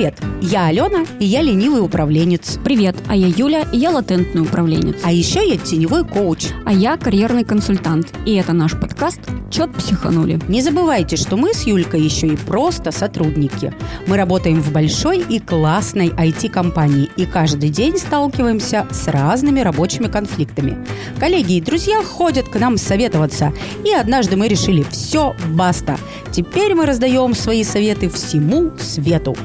Привет, я Алена, и я ленивый управленец. Привет, а я Юля, и я латентный управленец. А еще я теневой коуч. А я карьерный консультант. И это наш подкаст «Чет психанули». Не забывайте, что мы с Юлькой еще и просто сотрудники. Мы работаем в большой и классной IT-компании, и каждый день сталкиваемся с разными рабочими конфликтами. Коллеги и друзья ходят к нам советоваться, и однажды мы решили – все, баста. Теперь мы раздаем свои советы всему свету.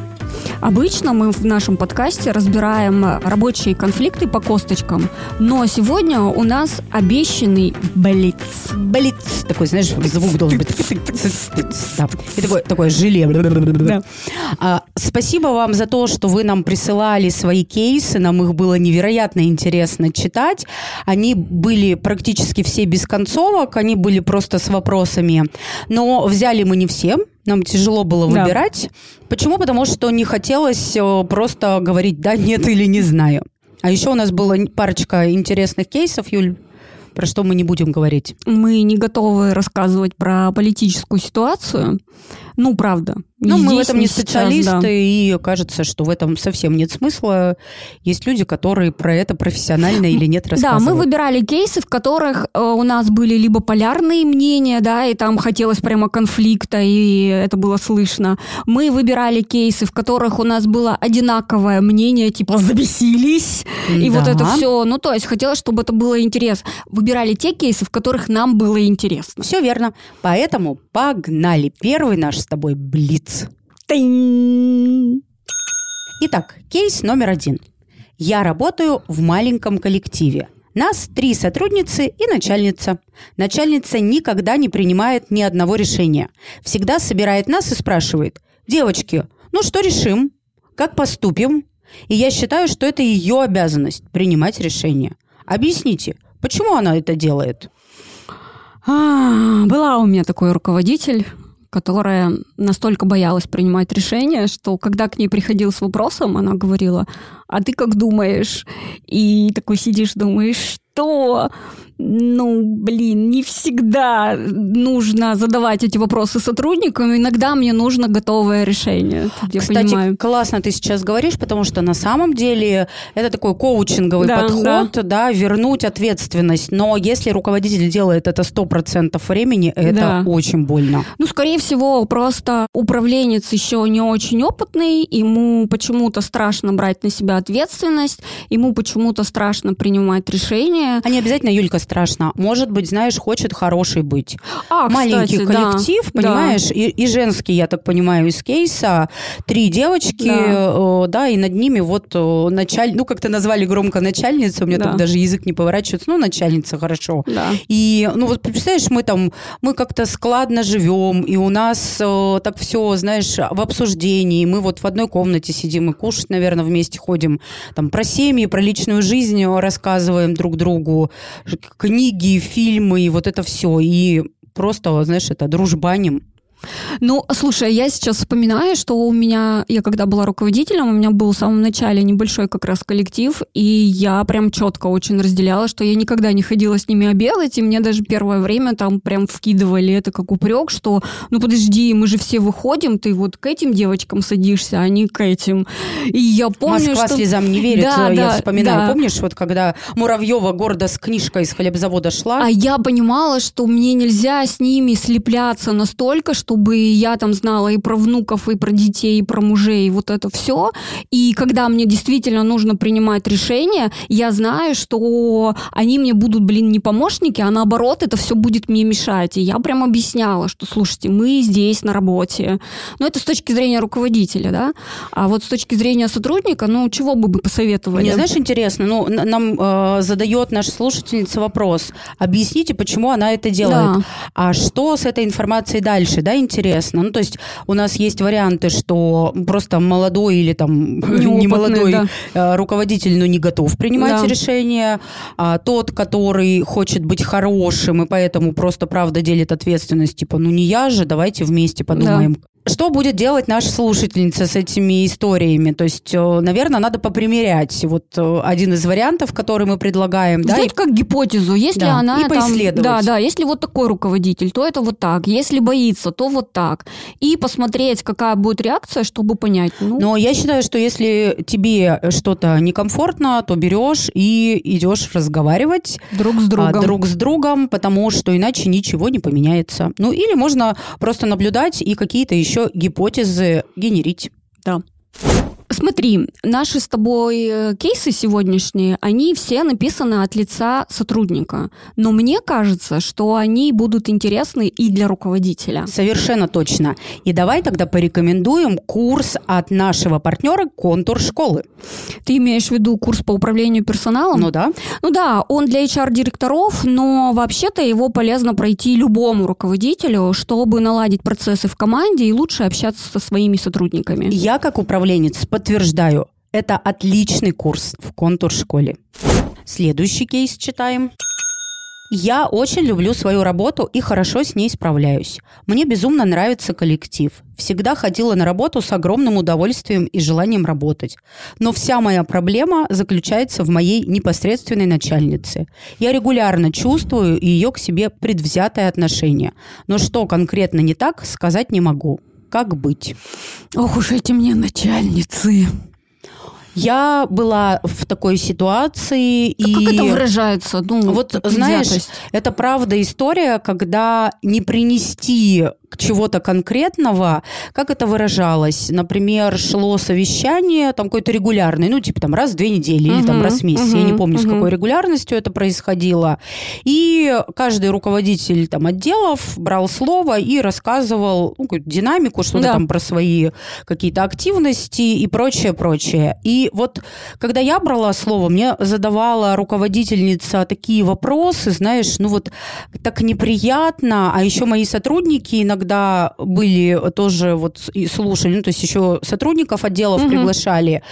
Обычно мы в нашем подкасте разбираем рабочие конфликты по косточкам, но сегодня у нас обещанный блиц. Блиц. Такой, знаешь, звук должен быть. Да. И такое, такое желе. Да. А, спасибо вам за то, что вы нам присылали свои кейсы. Нам их было невероятно интересно читать. Они были практически все без концовок, они были просто с вопросами. Но взяли мы не все, нам тяжело было да. выбирать. Почему? Потому что не хотелось э, просто говорить да, нет или не знаю. А еще у нас была парочка интересных кейсов, Юль, про что мы не будем говорить. Мы не готовы рассказывать про политическую ситуацию. Ну, правда. Ну, мы в этом не специалисты, сейчас, да. и кажется, что в этом совсем нет смысла. Есть люди, которые про это профессионально или нет рассказывают. Да, мы выбирали кейсы, в которых э, у нас были либо полярные мнения, да, и там хотелось прямо конфликта, и это было слышно. Мы выбирали кейсы, в которых у нас было одинаковое мнение, типа «забесились», и да. вот это все. Ну, то есть хотелось, чтобы это было интересно. Выбирали те кейсы, в которых нам было интересно. Все верно. Поэтому погнали. Первый наш с тобой блиц. Итак, кейс номер один. Я работаю в маленьком коллективе. Нас три сотрудницы и начальница. Начальница никогда не принимает ни одного решения. Всегда собирает нас и спрашивает, девочки, ну что решим? Как поступим? И я считаю, что это ее обязанность принимать решения. Объясните, почему она это делает? А, была у меня такой руководитель, которая настолько боялась принимать решения, что когда к ней приходил с вопросом, она говорила, а ты как думаешь? И такой сидишь, думаешь, что ну, блин, не всегда нужно задавать эти вопросы сотрудникам. Иногда мне нужно готовое решение. Я Кстати, понимаю. классно ты сейчас говоришь, потому что на самом деле это такой коучинговый да, подход, да. да, вернуть ответственность. Но если руководитель делает это 100% времени, это да. очень больно. Ну, скорее всего, просто управленец еще не очень опытный, ему почему-то страшно брать на себя ответственность, ему почему-то страшно принимать решения. А не обязательно, Юлька, страшно. Может быть, знаешь, хочет хороший быть. А, Маленький кстати, коллектив, да, понимаешь, да. И, и женский, я так понимаю, из кейса. Три девочки, да, э, да и над ними вот э, началь... ну, как-то назвали громко начальница, у меня да. так даже язык не поворачивается, ну, начальница, хорошо. Да. И, ну, вот представляешь, мы там, мы как-то складно живем, и у нас э, так все, знаешь, в обсуждении, мы вот в одной комнате сидим и кушать, наверное, вместе ходим, там, про семьи, про личную жизнь рассказываем друг другу, книги, фильмы и вот это все. И просто, знаешь, это дружбаним. Ну, слушай, я сейчас вспоминаю, что у меня, я когда была руководителем, у меня был в самом начале небольшой как раз коллектив, и я прям четко очень разделяла, что я никогда не ходила с ними обедать, и мне даже первое время там прям вкидывали это как упрек, что, ну подожди, мы же все выходим, ты вот к этим девочкам садишься, а не к этим. И я помню, Москва что... слезам не верит, да, я да, вспоминаю. Да. Помнишь, вот когда Муравьева гордо с книжкой из хлебзавода шла? А я понимала, что мне нельзя с ними слепляться настолько, что чтобы я там знала и про внуков, и про детей, и про мужей, и вот это все. И когда мне действительно нужно принимать решение, я знаю, что они мне будут, блин, не помощники, а наоборот, это все будет мне мешать. И я прям объясняла, что, слушайте, мы здесь на работе. Но это с точки зрения руководителя, да? А вот с точки зрения сотрудника, ну, чего бы вы посоветовали? Мне, знаешь, интересно, ну, нам э, задает наша слушательница вопрос. Объясните, почему она это делает. Да. А что с этой информацией дальше, да, интересно. Ну, то есть у нас есть варианты, что просто молодой или там не молодой да. Э, руководитель, но не готов принимать да. решения. А тот, который хочет быть хорошим и поэтому просто правда делит ответственность, типа, ну не я же, давайте вместе подумаем. Да. Что будет делать наша слушательница с этими историями? То есть, э, наверное, надо попримерять вот э, один из вариантов, который мы предлагаем. Взять да, как гипотезу, если да, она и поисследовать. Там, да, да, если вот такой руководитель, то это вот так. Если боится, то вот так. И посмотреть, какая будет реакция, чтобы понять. Ну... Но я считаю, что если тебе что-то некомфортно, то берешь и идешь разговаривать друг с другом. А, друг с другом, потому что иначе ничего не поменяется. Ну или можно просто наблюдать и какие-то еще еще гипотезы генерить. Да. Смотри, наши с тобой э, кейсы сегодняшние, они все написаны от лица сотрудника. Но мне кажется, что они будут интересны и для руководителя. Совершенно точно. И давай тогда порекомендуем курс от нашего партнера «Контур школы». Ты имеешь в виду курс по управлению персоналом? Ну да. Ну да, он для HR-директоров, но вообще-то его полезно пройти любому руководителю, чтобы наладить процессы в команде и лучше общаться со своими сотрудниками. Я, как управленец, подтверждаю, это отличный курс в контур-школе. Следующий кейс читаем. Я очень люблю свою работу и хорошо с ней справляюсь. Мне безумно нравится коллектив. Всегда ходила на работу с огромным удовольствием и желанием работать. Но вся моя проблема заключается в моей непосредственной начальнице. Я регулярно чувствую ее к себе предвзятое отношение. Но что конкретно не так, сказать не могу как быть. Ох уж эти мне начальницы. Я была в такой ситуации. А и... Как это выражается? Ну, вот знаешь, это правда история, когда не принести чего-то конкретного, как это выражалось? Например, шло совещание, там какое-то регулярное, ну, типа там раз в две недели uh-huh, или там раз в месяц, uh-huh, я не помню, uh-huh. с какой регулярностью это происходило. И каждый руководитель там отделов брал слово и рассказывал ну, динамику, что-то да. там про свои какие-то активности и прочее, прочее. И вот когда я брала слово, мне задавала руководительница такие вопросы, знаешь, ну вот так неприятно, а еще мои сотрудники иногда когда были тоже вот и слушали, ну, то есть еще сотрудников отделов угу. приглашали,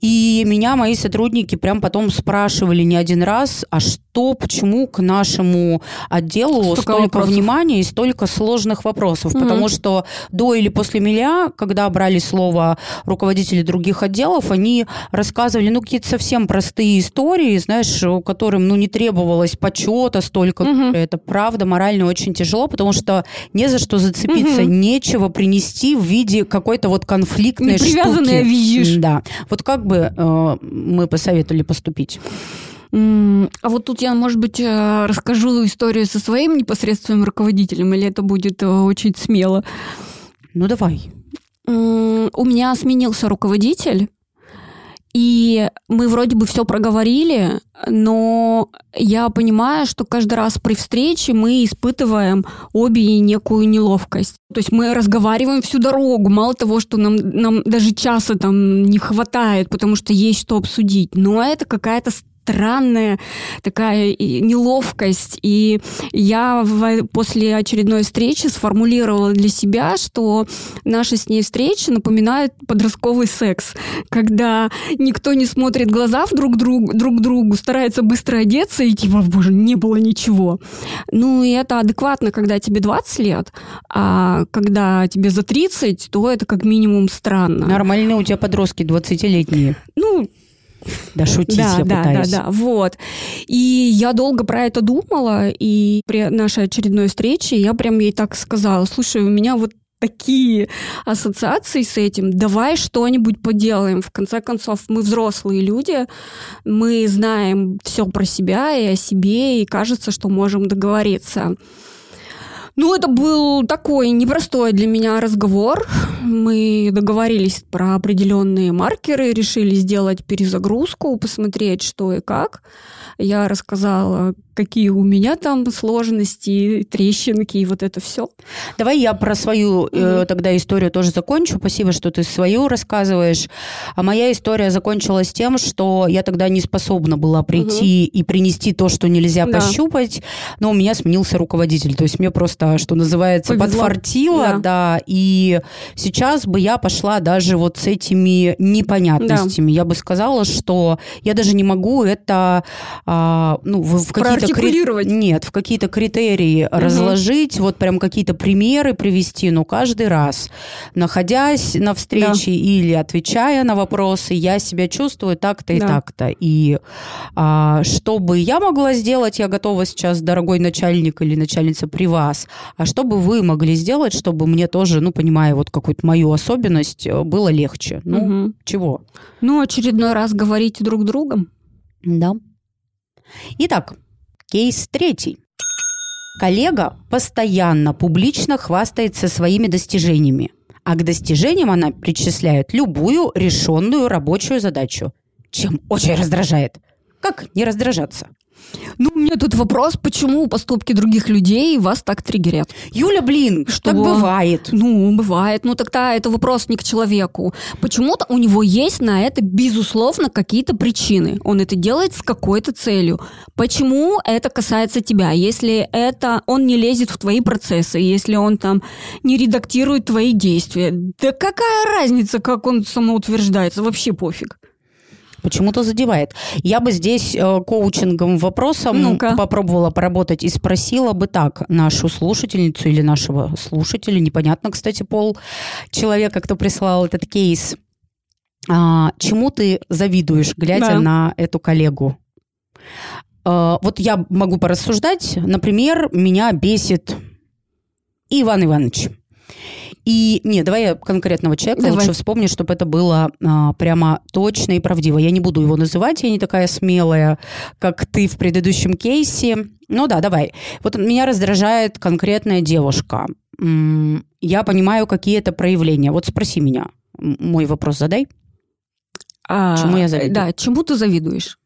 и меня мои сотрудники прям потом спрашивали не один раз, а что, почему к нашему отделу столько, столько вопросов. внимания и столько сложных вопросов, угу. потому что до или после меня, когда брали слово руководители других отделов, они рассказывали, ну, какие-то совсем простые истории, знаешь, которым, ну, не требовалось почета столько. Угу. Это правда морально очень тяжело, потому что не за что зацепиться, угу. нечего принести в виде какой-то вот конфликтной штуки. видишь. Да. Вот как бы э, мы посоветовали поступить? А вот тут я, может быть, э, расскажу историю со своим непосредственным руководителем, или это будет э, очень смело? Ну, давай. У меня сменился руководитель, и мы вроде бы все проговорили, но я понимаю, что каждый раз при встрече мы испытываем обе некую неловкость. То есть мы разговариваем всю дорогу, мало того, что нам, нам даже часа там не хватает, потому что есть что обсудить, но это какая-то странная такая неловкость. И я в, после очередной встречи сформулировала для себя, что наша с ней встреча напоминает подростковый секс, когда никто не смотрит в глаза друг, друг, друг другу, старается быстро одеться и типа, боже, не было ничего. Ну, и это адекватно, когда тебе 20 лет, а когда тебе за 30, то это как минимум странно. Нормальные у тебя подростки 20-летние. Ну, да, шутить да, я да, пытаюсь. Да, да, вот. И я долго про это думала, и при нашей очередной встрече я прям ей так сказала, слушай, у меня вот такие ассоциации с этим, давай что-нибудь поделаем. В конце концов, мы взрослые люди, мы знаем все про себя и о себе, и кажется, что можем договориться. Ну, это был такой непростой для меня разговор. Мы договорились про определенные маркеры, решили сделать перезагрузку, посмотреть, что и как. Я рассказала, какие у меня там сложности, трещинки и вот это все. Давай я про свою э, тогда историю тоже закончу. Спасибо, что ты свою рассказываешь. А моя история закончилась тем, что я тогда не способна была прийти угу. и принести то, что нельзя да. пощупать, но у меня сменился руководитель. То есть мне просто, что называется, Повезло. подфартило, да. да. И сейчас бы я пошла даже вот с этими непонятностями. Да. Я бы сказала, что я даже не могу это а, ну, в, в какие-то какие-то... Кри... Нет, в какие-то критерии угу. разложить, вот прям какие-то примеры привести, но каждый раз, находясь на встрече да. или отвечая на вопросы, я себя чувствую так-то и да. так-то. И а, что бы я могла сделать, я готова сейчас, дорогой начальник или начальница, при вас. А что бы вы могли сделать, чтобы мне тоже, ну, понимая вот какую-то мою особенность, э, было легче? Ну, угу. чего? Ну, очередной раз говорите друг другом. Да. Итак, кейс третий. Коллега постоянно публично хвастается своими достижениями, а к достижениям она причисляет любую решенную рабочую задачу, чем очень раздражает. Как не раздражаться? Ну, у меня тут вопрос, почему поступки других людей вас так триггерят? Юля, блин, что так бывает. Ну, бывает. Ну, тогда это вопрос не к человеку. Почему-то у него есть на это, безусловно, какие-то причины. Он это делает с какой-то целью. Почему это касается тебя? Если это он не лезет в твои процессы, если он там не редактирует твои действия, да какая разница, как он самоутверждается? Вообще пофиг почему-то задевает. Я бы здесь э, коучинговым вопросом ну попробовала поработать и спросила бы так нашу слушательницу или нашего слушателя, непонятно, кстати, пол человека, кто прислал этот кейс, а, чему ты завидуешь, глядя да. на эту коллегу? А, вот я могу порассуждать. Например, меня бесит Иван Иванович. И не, давай я конкретного человека давай. лучше вспомню, чтобы это было а, прямо точно и правдиво. Я не буду его называть, я не такая смелая, как ты в предыдущем кейсе. Ну да, давай. Вот меня раздражает конкретная девушка. Я понимаю, какие это проявления. Вот спроси меня. Мой вопрос задай. А, чему я завидую? Да, чему ты завидуешь?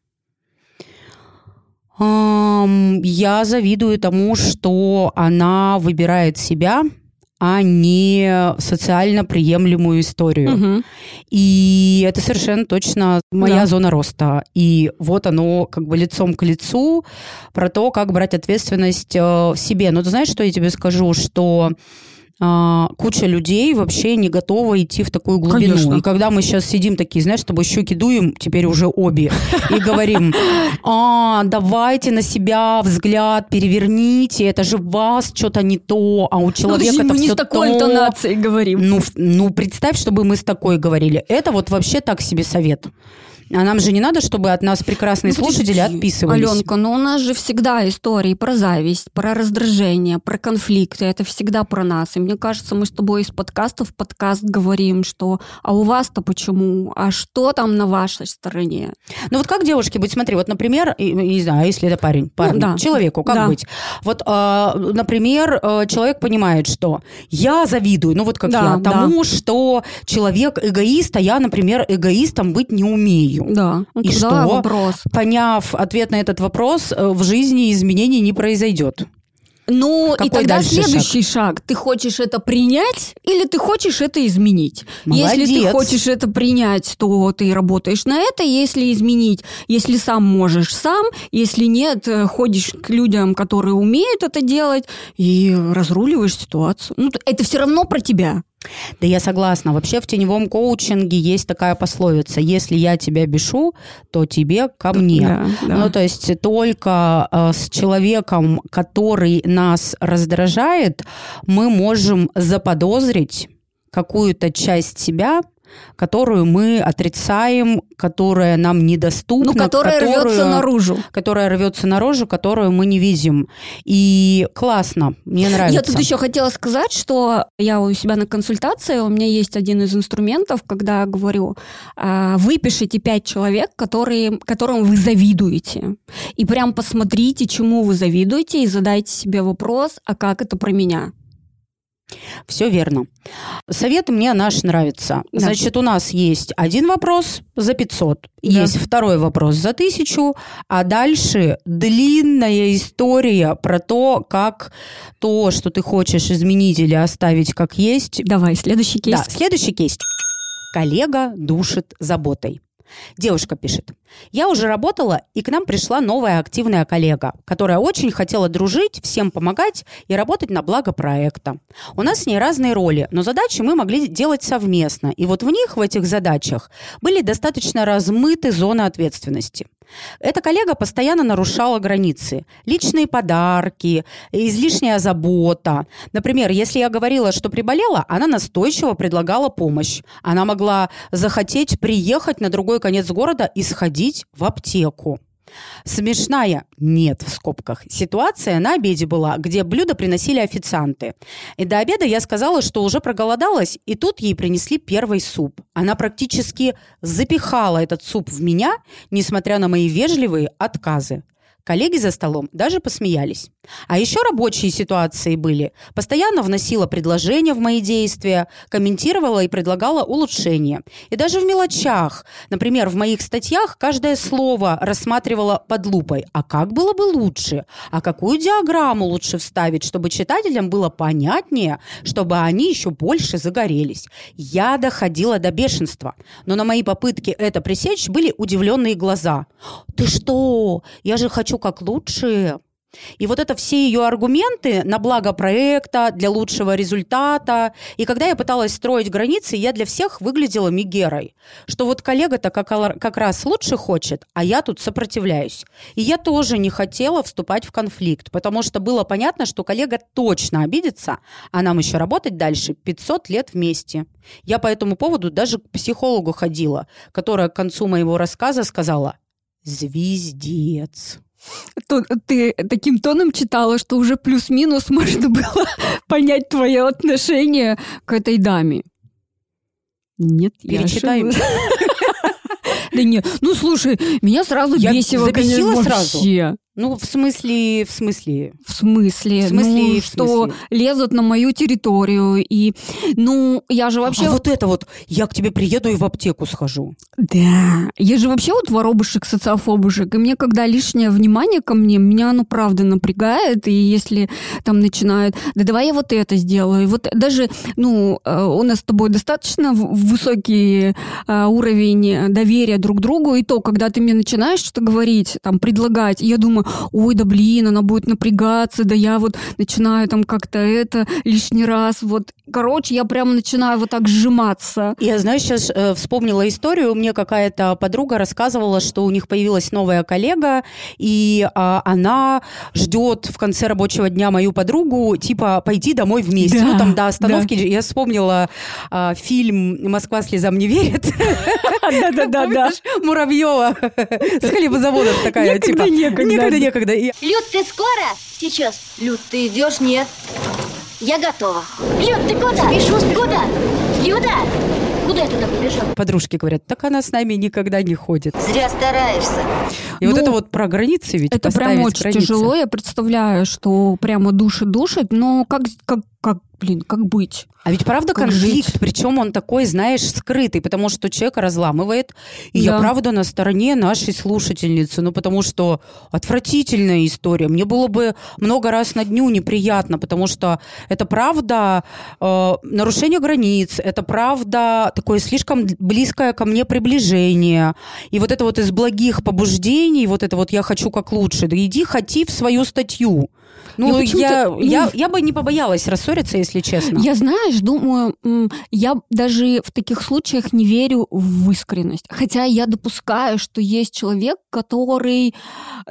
Я завидую тому, что она выбирает себя а не социально приемлемую историю. Угу. И это совершенно точно моя да. зона роста. И вот оно как бы лицом к лицу про то, как брать ответственность э, в себе. Но ты знаешь, что я тебе скажу, что куча людей вообще не готова идти в такую глубину. Конечно. И когда мы сейчас сидим такие, знаешь, с тобой щеки дуем, теперь уже обе, и говорим, а, давайте на себя взгляд переверните, это же вас что-то не то, а у человека ну, это мы все не с такой то. интонацией говорим. Ну, ну, представь, чтобы мы с такой говорили. Это вот вообще так себе совет. А нам же не надо, чтобы от нас прекрасные ну, слушатели отписывались. Аленка, но у нас же всегда истории про зависть, про раздражение, про конфликты. Это всегда про нас. И мне кажется, мы с тобой из подкаста в подкаст говорим, что а у вас-то почему? А что там на вашей стороне? Ну вот как девушки быть? Смотри, вот, например, не знаю, если это парень, парень, ну, да. человеку, как да. быть? Вот, э, например, э, человек понимает, что я завидую, ну вот как да, я, тому, да. что человек эгоист, а я, например, эгоистом быть не умею семью. Да. Ну, и что, вопрос. поняв ответ на этот вопрос, э, в жизни изменений не произойдет. Ну, Какой и тогда следующий шаг? шаг. Ты хочешь это принять или ты хочешь это изменить? Молодец. Если ты хочешь это принять, то ты работаешь на это. Если изменить, если сам можешь сам, если нет, э, ходишь к людям, которые умеют это делать, и разруливаешь ситуацию. Ну, это все равно про тебя. Да я согласна. Вообще в теневом коучинге есть такая пословица. Если я тебя бешу, то тебе ко мне. Да, да. Ну, то есть только э, с человеком, который нас раздражает, мы можем заподозрить какую-то часть себя, которую мы отрицаем, которая нам недоступна. Ну, которая которую, рвется наружу. Которая рвется наружу, которую мы не видим. И классно, мне нравится. Я тут еще хотела сказать, что я у себя на консультации, у меня есть один из инструментов, когда говорю, «А, выпишите пять человек, которые, которым вы завидуете. И прям посмотрите, чему вы завидуете, и задайте себе вопрос, а как это про меня? Все верно. Совет мне наш нравится. Да. Значит, у нас есть один вопрос за 500, да. есть второй вопрос за 1000, а дальше длинная история про то, как то, что ты хочешь изменить или оставить как есть. Давай, следующий кейс. Да, следующий кейс. Коллега душит заботой. Девушка пишет. Я уже работала, и к нам пришла новая активная коллега, которая очень хотела дружить, всем помогать и работать на благо проекта. У нас с ней разные роли, но задачи мы могли делать совместно. И вот в них, в этих задачах, были достаточно размыты зоны ответственности. Эта коллега постоянно нарушала границы. Личные подарки, излишняя забота. Например, если я говорила, что приболела, она настойчиво предлагала помощь. Она могла захотеть приехать на другой конец города и сходить в аптеку. Смешная, нет в скобках, ситуация на обеде была, где блюда приносили официанты. И до обеда я сказала, что уже проголодалась, и тут ей принесли первый суп. Она практически запихала этот суп в меня, несмотря на мои вежливые отказы. Коллеги за столом даже посмеялись. А еще рабочие ситуации были. Постоянно вносила предложения в мои действия, комментировала и предлагала улучшения. И даже в мелочах. Например, в моих статьях каждое слово рассматривала под лупой. А как было бы лучше? А какую диаграмму лучше вставить, чтобы читателям было понятнее, чтобы они еще больше загорелись? Я доходила до бешенства. Но на мои попытки это пресечь были удивленные глаза. «Ты что? Я же хочу как лучше!» И вот это все ее аргументы на благо проекта, для лучшего результата. И когда я пыталась строить границы, я для всех выглядела мигерой. Что вот коллега-то как, как раз лучше хочет, а я тут сопротивляюсь. И я тоже не хотела вступать в конфликт, потому что было понятно, что коллега точно обидится, а нам еще работать дальше 500 лет вместе. Я по этому поводу даже к психологу ходила, которая к концу моего рассказа сказала «Звездец». Ты таким тоном читала, что уже плюс-минус можно было понять твое отношение к этой даме. Нет, Перечитаем. я Да нет, ну слушай, меня сразу бесило, конечно, сразу. Ну, в смысле, в смысле? В смысле? В смысле, ну, в что смысле? лезут на мою территорию, и, ну, я же вообще... А вот это вот, я к тебе приеду и в аптеку схожу. Да, я же вообще вот воробушек, социофобушек, и мне, когда лишнее внимание ко мне, меня оно правда напрягает, и если там начинают, да давай я вот это сделаю, и вот даже, ну, э, у нас с тобой достаточно высокий э, уровень доверия друг другу, и то, когда ты мне начинаешь что-то говорить, там, предлагать, я думаю, ой, да блин, она будет напрягаться, да я вот начинаю там как-то это лишний раз, вот. Короче, я прям начинаю вот так сжиматься. Я, знаешь, сейчас э, вспомнила историю, мне какая-то подруга рассказывала, что у них появилась новая коллега, и э, она ждет в конце рабочего дня мою подругу, типа, пойти домой вместе. Да, ну, там до остановки. Да. Я вспомнила э, фильм «Москва слезам не верит». Да-да-да. Муравьева с хлебозаводом такая, типа. Некогда, некогда, некогда. Люд, ты скоро? Сейчас. Люд, ты идешь? Нет. Я готова. Люд, ты куда? Спешу, спешу. Куда? Люда! Куда я туда побежал? Подружки говорят, так она с нами никогда не ходит. Зря стараешься. И ну, вот это вот про границы ведь Это прям очень границы. тяжело. Я представляю, что прямо души душит, но как, как, как блин, как быть? А ведь правда как конфликт, жить? причем он такой, знаешь, скрытый, потому что человека разламывает. И да. я правда на стороне нашей слушательницы, ну потому что отвратительная история. Мне было бы много раз на дню неприятно, потому что это правда э, нарушение границ, это правда такое слишком близкое ко мне приближение. И вот это вот из благих побуждений, вот это вот я хочу как лучше, да иди хоти в свою статью. Ну, я, я, я бы не побоялась рассориться, если честно. Я, знаешь, думаю, я даже в таких случаях не верю в искренность. Хотя я допускаю, что есть человек, который,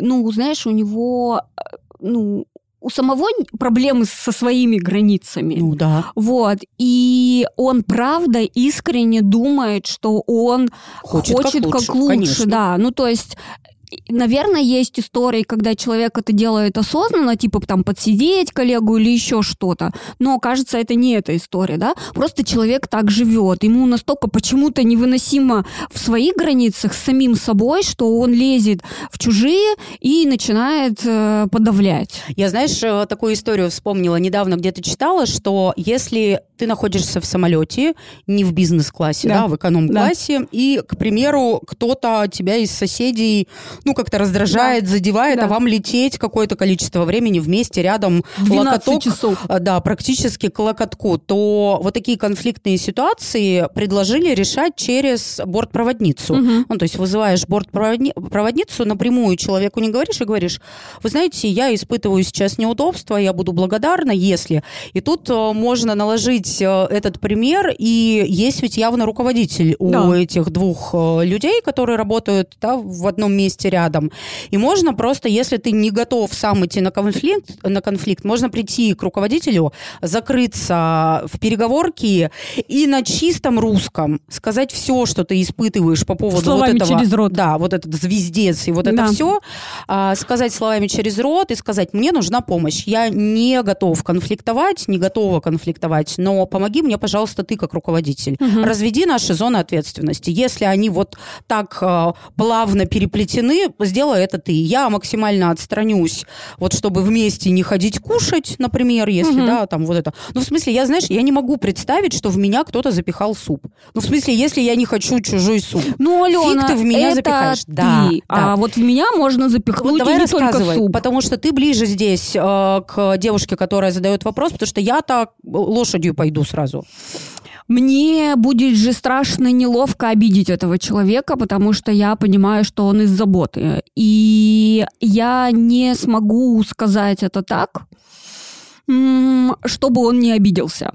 ну, знаешь, у него, э, ну, у самого проблемы со своими границами. Ну да. Вот. И он правда искренне думает, что он хочет, хочет как лучше. Как лучше да. Ну, то есть Наверное, есть истории, когда человек это делает осознанно, типа там подсидеть коллегу или еще что-то. Но, кажется, это не эта история, да? Просто человек так живет. Ему настолько почему-то невыносимо в своих границах с самим собой, что он лезет в чужие и начинает э, подавлять. Я, знаешь, э, такую историю вспомнила. Недавно где-то читала, что если ты находишься в самолете, не в бизнес-классе, да, да в эконом-классе, да. и, к примеру, кто-то тебя из соседей ну, как-то раздражает, да. задевает, а да. а вам лететь какое-то количество времени вместе рядом локоток, часов. А, да, практически к локотку, то вот такие конфликтные ситуации предложили решать через бортпроводницу. Угу. Ну, то есть вызываешь бортпроводницу, напрямую человеку не говоришь и говоришь, вы знаете, я испытываю сейчас неудобства, я буду благодарна, если. И тут э, можно наложить э, этот пример, и есть ведь явно руководитель да. у этих двух э, людей, которые работают да, в одном месте месте рядом. И можно просто, если ты не готов сам идти на конфликт, на конфликт можно прийти к руководителю, закрыться в переговорке и на чистом русском сказать все, что ты испытываешь по поводу словами вот этого. через рот. Да, вот этот звездец и вот да. это все. А, сказать словами через рот и сказать, мне нужна помощь. Я не готов конфликтовать, не готова конфликтовать, но помоги мне, пожалуйста, ты как руководитель. Угу. Разведи наши зоны ответственности. Если они вот так э, плавно переплетены, сделай это ты. Я максимально отстранюсь, вот чтобы вместе не ходить кушать, например, если, угу. да, там вот это. Ну, в смысле, я, знаешь, я не могу представить, что в меня кто-то запихал суп. Ну, в смысле, если я не хочу чужой суп. Ну, Алена, Фиг ты в меня это запихаешь. Ты. Да, да. А вот в меня можно запихнуть вот давай и не только суп. Потому что ты ближе здесь э, к девушке, которая задает вопрос, потому что я так лошадью пойду сразу. Мне будет же страшно неловко обидеть этого человека, потому что я понимаю, что он из заботы. И я не смогу сказать это так, чтобы он не обиделся.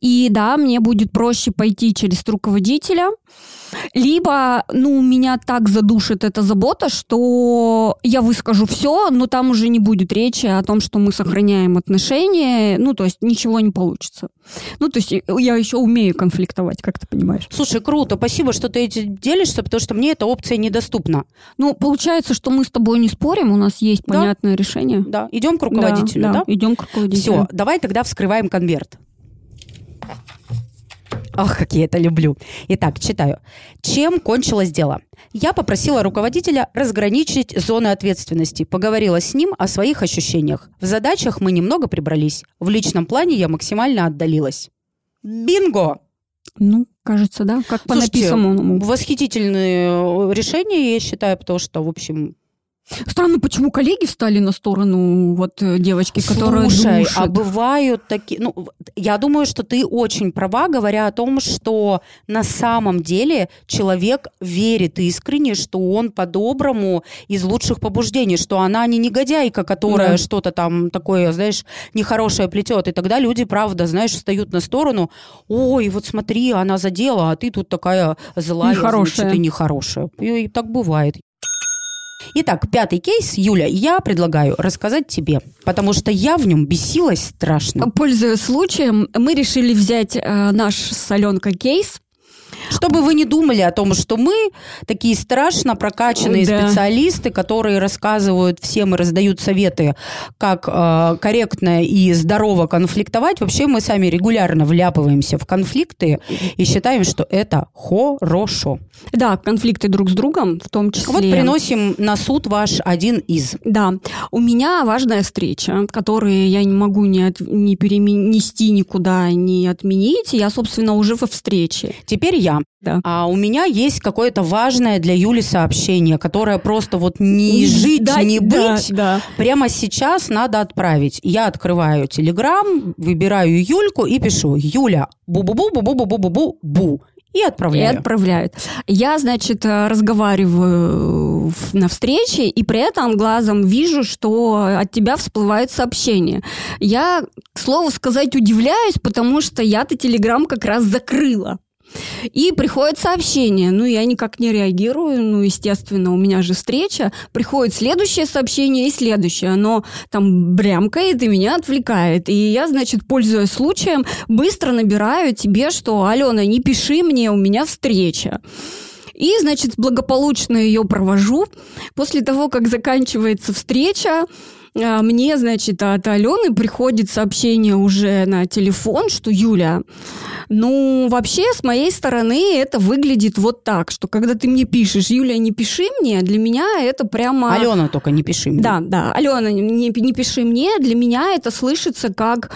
И да, мне будет проще пойти через руководителя, либо, ну, меня так задушит эта забота, что я выскажу все, но там уже не будет речи о том, что мы сохраняем отношения, ну, то есть ничего не получится. Ну, то есть я еще умею конфликтовать, как ты понимаешь. Слушай, круто, спасибо, что ты этим делишься, потому что мне эта опция недоступна. Ну, получается, что мы с тобой не спорим, у нас есть да? понятное решение. Да, идем к руководителю, да? да? да? идем к руководителю. Все, давай тогда вскрываем конверт. Ох, как я это люблю. Итак, читаю. Чем кончилось дело? Я попросила руководителя разграничить зоны ответственности, поговорила с ним о своих ощущениях. В задачах мы немного прибрались. В личном плане я максимально отдалилась. Бинго! Ну, кажется, да, как по написанному. Восхитительное решение, я считаю, потому что, в общем, Странно, почему коллеги встали на сторону вот э, девочки, которая Слушай, душит. а бывают такие... Ну, я думаю, что ты очень права, говоря о том, что на самом деле человек верит искренне, что он по-доброму из лучших побуждений, что она не негодяйка, которая да. что-то там такое, знаешь, нехорошее плетет. И тогда люди, правда, знаешь, встают на сторону. Ой, вот смотри, она задела, а ты тут такая злая, нехорошая. значит, и нехорошая. И, и так бывает. Итак, пятый кейс, Юля, я предлагаю рассказать тебе, потому что я в нем бесилась страшно. Пользуясь случаем, мы решили взять э, наш с Аленкой кейс, чтобы вы не думали о том, что мы такие страшно прокачанные да. специалисты, которые рассказывают всем и раздают советы, как э, корректно и здорово конфликтовать. Вообще мы сами регулярно вляпываемся в конфликты и считаем, что это хорошо. Да, конфликты друг с другом в том числе. Вот приносим на суд ваш один из. Да, у меня важная встреча, которую я не могу не, от, не перенести никуда, не отменить. Я, собственно, уже во встрече. Теперь я. Да. А у меня есть какое-то важное для Юли сообщение, которое просто вот не жить, да, не быть. Да, да. Прямо сейчас надо отправить. Я открываю Телеграм, выбираю Юльку и пишу «Юля, бу-бу-бу-бу-бу-бу-бу-бу». И отправляю. И отправляют. Я, значит, разговариваю на встрече, и при этом глазом вижу, что от тебя всплывает сообщение. Я, к слову сказать, удивляюсь, потому что я-то Телеграм как раз закрыла. И приходит сообщение, ну, я никак не реагирую, ну, естественно, у меня же встреча, приходит следующее сообщение и следующее, оно там брямкает и меня отвлекает. И я, значит, пользуясь случаем, быстро набираю тебе, что, Алена, не пиши мне, у меня встреча. И, значит, благополучно ее провожу. После того, как заканчивается встреча, мне, значит, от Алены приходит сообщение уже на телефон, что Юля, ну, вообще, с моей стороны это выглядит вот так, что когда ты мне пишешь, Юля, не пиши мне, для меня это прямо... Алена только не пиши мне. Да, да, Алена, не, не пиши мне, для меня это слышится как...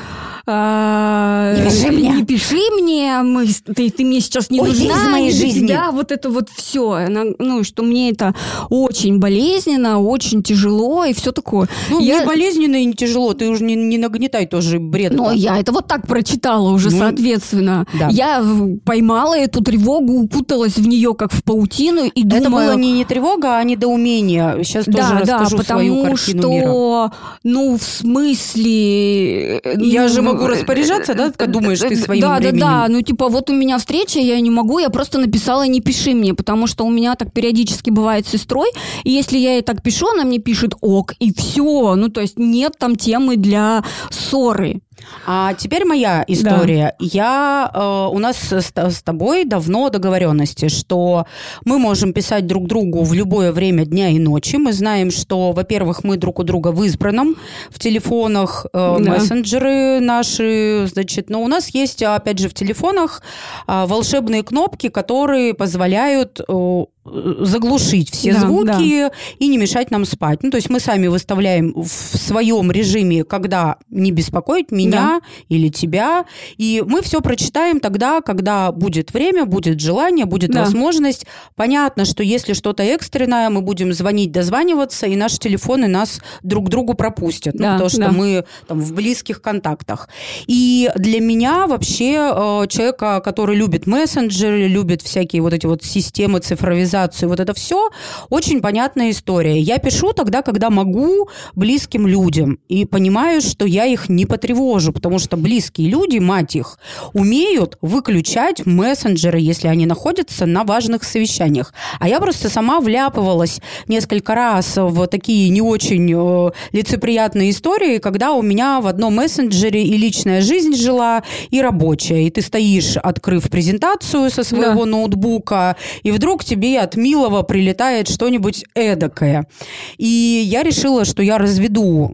Э, не пиши мне. Не пиши мне, мы, ты, ты мне сейчас не Уйди нужна. из моей жизни. Да, вот это вот все. Ну, что мне это очень болезненно, очень тяжело и все такое. Ну, я... не болезненно и не тяжело, ты уже не, не нагнетай тоже бред. Но я это вот так прочитала уже, ну, соответственно. Да. Я поймала эту тревогу, укуталась в нее как в паутину и думаю... Это было не, не тревога, а недоумение. Сейчас да, тоже да, расскажу потому свою картину что, мира. ну, в смысле... Я же могу распоряжаться, да? Ты думаешь, ты своим да, временем. Да, да, ну, типа, вот у меня встреча, я не могу, я просто написала «не пиши мне», потому что у меня так периодически бывает с сестрой, и если я ей так пишу, она мне пишет «ок», и все. Ну, то есть нет там темы для ссоры. А теперь моя история. Да. Я, э, у нас с, с тобой давно договоренности, что мы можем писать друг другу в любое время дня и ночи. Мы знаем, что, во-первых, мы друг у друга в избранном, в телефонах э, да. мессенджеры наши, значит, но у нас есть, опять же, в телефонах э, волшебные кнопки, которые позволяют э, заглушить все да, звуки да. и не мешать нам спать. Ну, то есть мы сами выставляем в своем режиме, когда не беспокоить меня да. или тебя, и мы все прочитаем тогда, когда будет время, будет желание, будет да. возможность. Понятно, что если что-то экстренное, мы будем звонить, дозваниваться, и наши телефоны нас друг другу пропустят, ну, да, потому что да. мы там в близких контактах. И для меня вообще э, человека, который любит мессенджеры, любит всякие вот эти вот системы цифровизации, организацию, вот это все очень понятная история. Я пишу тогда, когда могу близким людям и понимаю, что я их не потревожу, потому что близкие люди, мать их, умеют выключать мессенджеры, если они находятся на важных совещаниях. А я просто сама вляпывалась несколько раз в такие не очень э, лицеприятные истории, когда у меня в одном мессенджере и личная жизнь жила, и рабочая. И ты стоишь, открыв презентацию со своего да. ноутбука, и вдруг тебе от милого прилетает что-нибудь эдакое. И я решила, что я разведу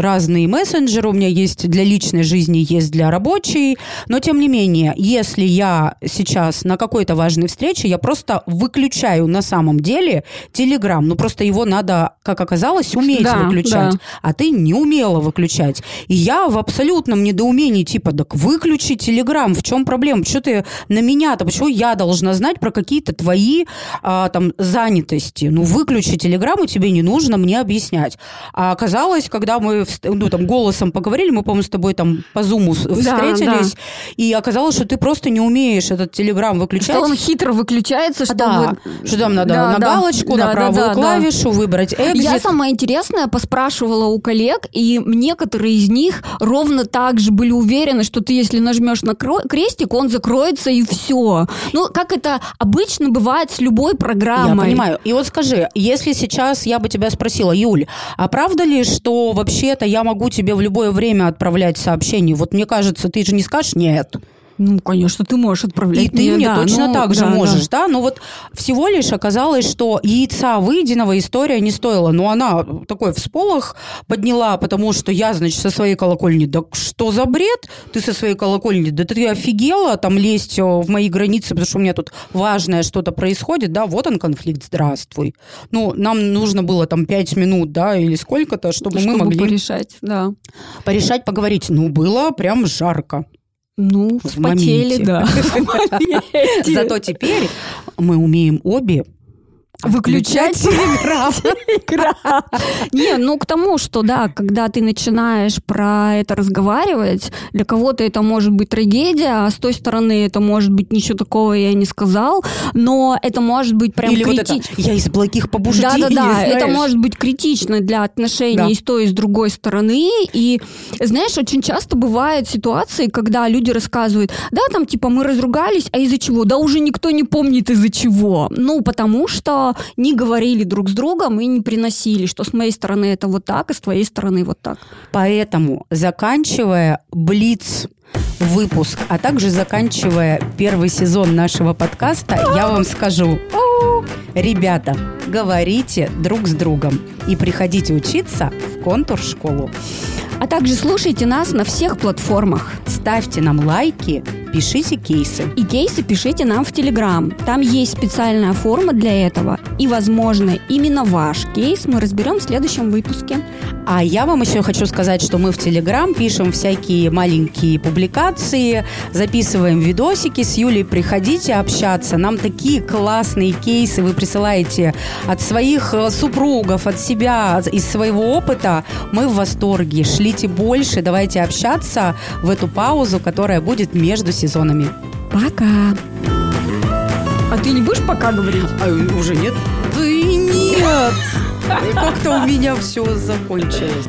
разные мессенджеры. У меня есть для личной жизни, есть для рабочей. Но, тем не менее, если я сейчас на какой-то важной встрече, я просто выключаю на самом деле Телеграм. Ну, просто его надо, как оказалось, уметь да, выключать. Да. А ты не умела выключать. И я в абсолютном недоумении, типа, так выключи Телеграм. В чем проблема? Почему ты на меня-то? Почему я должна знать про какие-то твои а, там занятости. Ну, выключи телеграмму, тебе не нужно мне объяснять. А оказалось, когда мы ну, там, голосом поговорили, мы, с тобой там по зуму встретились, да, да. и оказалось, что ты просто не умеешь этот телеграм выключать. Что он хитро выключается, что да, что там надо да, на да, галочку, да, на правую да, да, клавишу да. выбрать exit. Я самое интересное поспрашивала у коллег, и некоторые из них ровно так же были уверены, что ты, если нажмешь на крестик, он закроется и все. Ну, как это обычно бывает с любой программой. Я понимаю. И вот скажи, если сейчас я бы тебя спросила, Юль, а правда ли, что вообще-то я могу тебе в любое время отправлять сообщение? Вот мне кажется, ты же не скажешь «нет». Ну, конечно, ты можешь отправлять. И ты мне, мне да, точно ну, так же да, можешь, да. да? Но вот всего лишь оказалось, что яйца выеденного история не стоила. Но она такой всполох подняла, потому что я, значит, со своей колокольни, да что за бред? Ты со своей колокольни, да ты офигела там лезть э, в мои границы, потому что у меня тут важное что-то происходит, да, вот он конфликт, здравствуй. Ну, нам нужно было там пять минут, да, или сколько-то, чтобы, чтобы мы могли... порешать, да. Порешать, поговорить. Ну, было прям жарко. Ну, в вспотели, да. Зато теперь мы умеем обе Выключать телеграф. Не, ну к тому, что да, когда ты начинаешь про это разговаривать, для кого-то это может быть трагедия, а с той стороны это может быть ничего такого я не сказал, но это может быть прям Или критично. Вот это, я из благих побуждений, Да, да, да, это может быть критично для отношений да. и с той, и с другой стороны. И знаешь, очень часто бывают ситуации, когда люди рассказывают, да, там типа мы разругались, а из-за чего? Да уже никто не помнит из-за чего. Ну, потому что не говорили друг с другом и не приносили, что с моей стороны это вот так, и с твоей стороны вот так. Поэтому, заканчивая Блиц выпуск, а также заканчивая первый сезон нашего подкаста, я вам скажу, ребята, говорите друг с другом и приходите учиться в контур-школу. А также слушайте нас на всех платформах. Ставьте нам лайки пишите кейсы. И кейсы пишите нам в Телеграм. Там есть специальная форма для этого. И, возможно, именно ваш кейс мы разберем в следующем выпуске. А я вам еще хочу сказать, что мы в Телеграм пишем всякие маленькие публикации, записываем видосики. С Юлей приходите общаться. Нам такие классные кейсы вы присылаете от своих э, супругов, от себя, из своего опыта. Мы в восторге. Шлите больше, давайте общаться в эту паузу, которая будет между сезонами. Пока! А ты не будешь пока говорить? А, уже нет? Да и нет! Как-то у меня все закончилось.